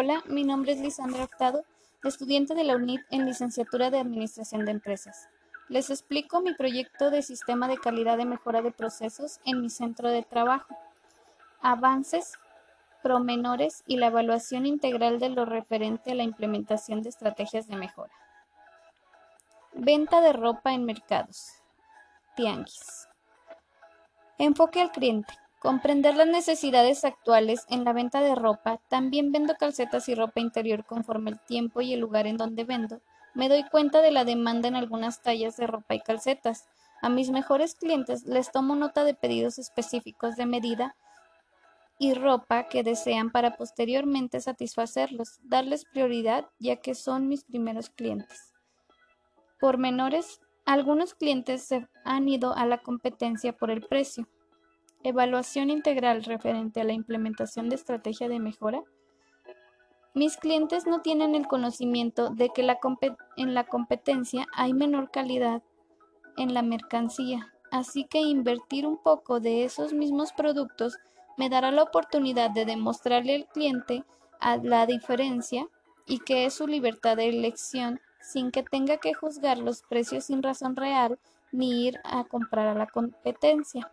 Hola, mi nombre es Lisandra Hurtado, estudiante de la UNIT en licenciatura de Administración de Empresas. Les explico mi proyecto de sistema de calidad de mejora de procesos en mi centro de trabajo. Avances, promenores y la evaluación integral de lo referente a la implementación de estrategias de mejora. Venta de ropa en mercados. Tianguis. Enfoque al cliente. Comprender las necesidades actuales en la venta de ropa, también vendo calcetas y ropa interior conforme el tiempo y el lugar en donde vendo. Me doy cuenta de la demanda en algunas tallas de ropa y calcetas. A mis mejores clientes les tomo nota de pedidos específicos de medida y ropa que desean para posteriormente satisfacerlos, darles prioridad ya que son mis primeros clientes. Por menores, algunos clientes se han ido a la competencia por el precio. Evaluación integral referente a la implementación de estrategia de mejora. Mis clientes no tienen el conocimiento de que en la competencia hay menor calidad en la mercancía, así que invertir un poco de esos mismos productos me dará la oportunidad de demostrarle al cliente la diferencia y que es su libertad de elección sin que tenga que juzgar los precios sin razón real ni ir a comprar a la competencia.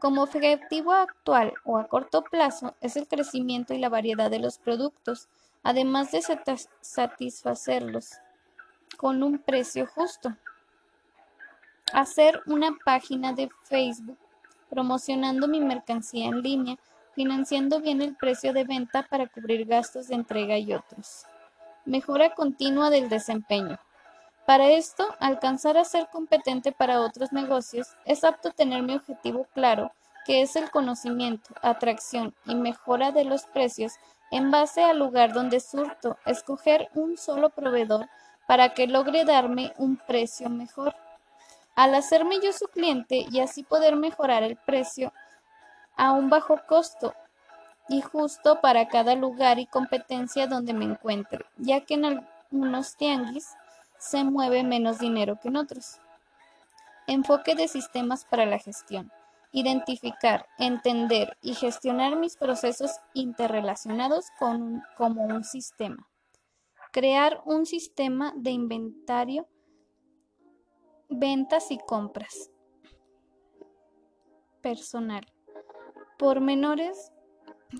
Como objetivo actual o a corto plazo es el crecimiento y la variedad de los productos, además de satisfacerlos con un precio justo. Hacer una página de Facebook promocionando mi mercancía en línea, financiando bien el precio de venta para cubrir gastos de entrega y otros. Mejora continua del desempeño. Para esto, alcanzar a ser competente para otros negocios, es apto tener mi objetivo claro, que es el conocimiento, atracción y mejora de los precios en base al lugar donde surto, escoger un solo proveedor para que logre darme un precio mejor. Al hacerme yo su cliente y así poder mejorar el precio a un bajo costo y justo para cada lugar y competencia donde me encuentre, ya que en algunos tianguis se mueve menos dinero que en otros. Enfoque de sistemas para la gestión. Identificar, entender y gestionar mis procesos interrelacionados como un sistema. Crear un sistema de inventario, ventas y compras. Personal. Por menores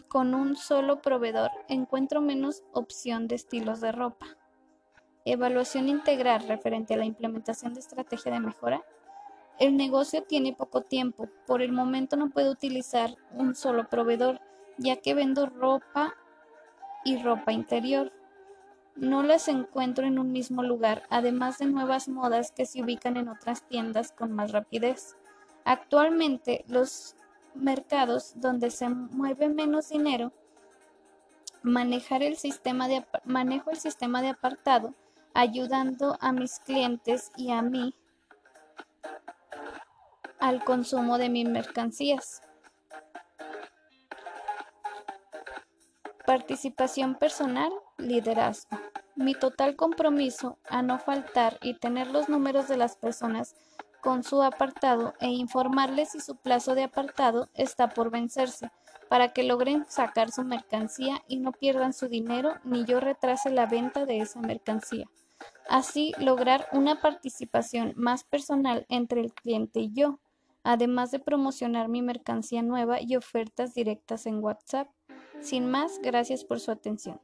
con un solo proveedor encuentro menos opción de estilos de ropa. Evaluación integral referente a la implementación de estrategia de mejora. El negocio tiene poco tiempo. Por el momento no puedo utilizar un solo proveedor, ya que vendo ropa y ropa interior. No las encuentro en un mismo lugar, además de nuevas modas que se ubican en otras tiendas con más rapidez. Actualmente, los mercados donde se mueve menos dinero, manejar el sistema de, manejo el sistema de apartado ayudando a mis clientes y a mí al consumo de mis mercancías. Participación personal, liderazgo. Mi total compromiso a no faltar y tener los números de las personas con su apartado e informarles si su plazo de apartado está por vencerse para que logren sacar su mercancía y no pierdan su dinero ni yo retrase la venta de esa mercancía. Así lograr una participación más personal entre el cliente y yo, además de promocionar mi mercancía nueva y ofertas directas en WhatsApp. Sin más, gracias por su atención.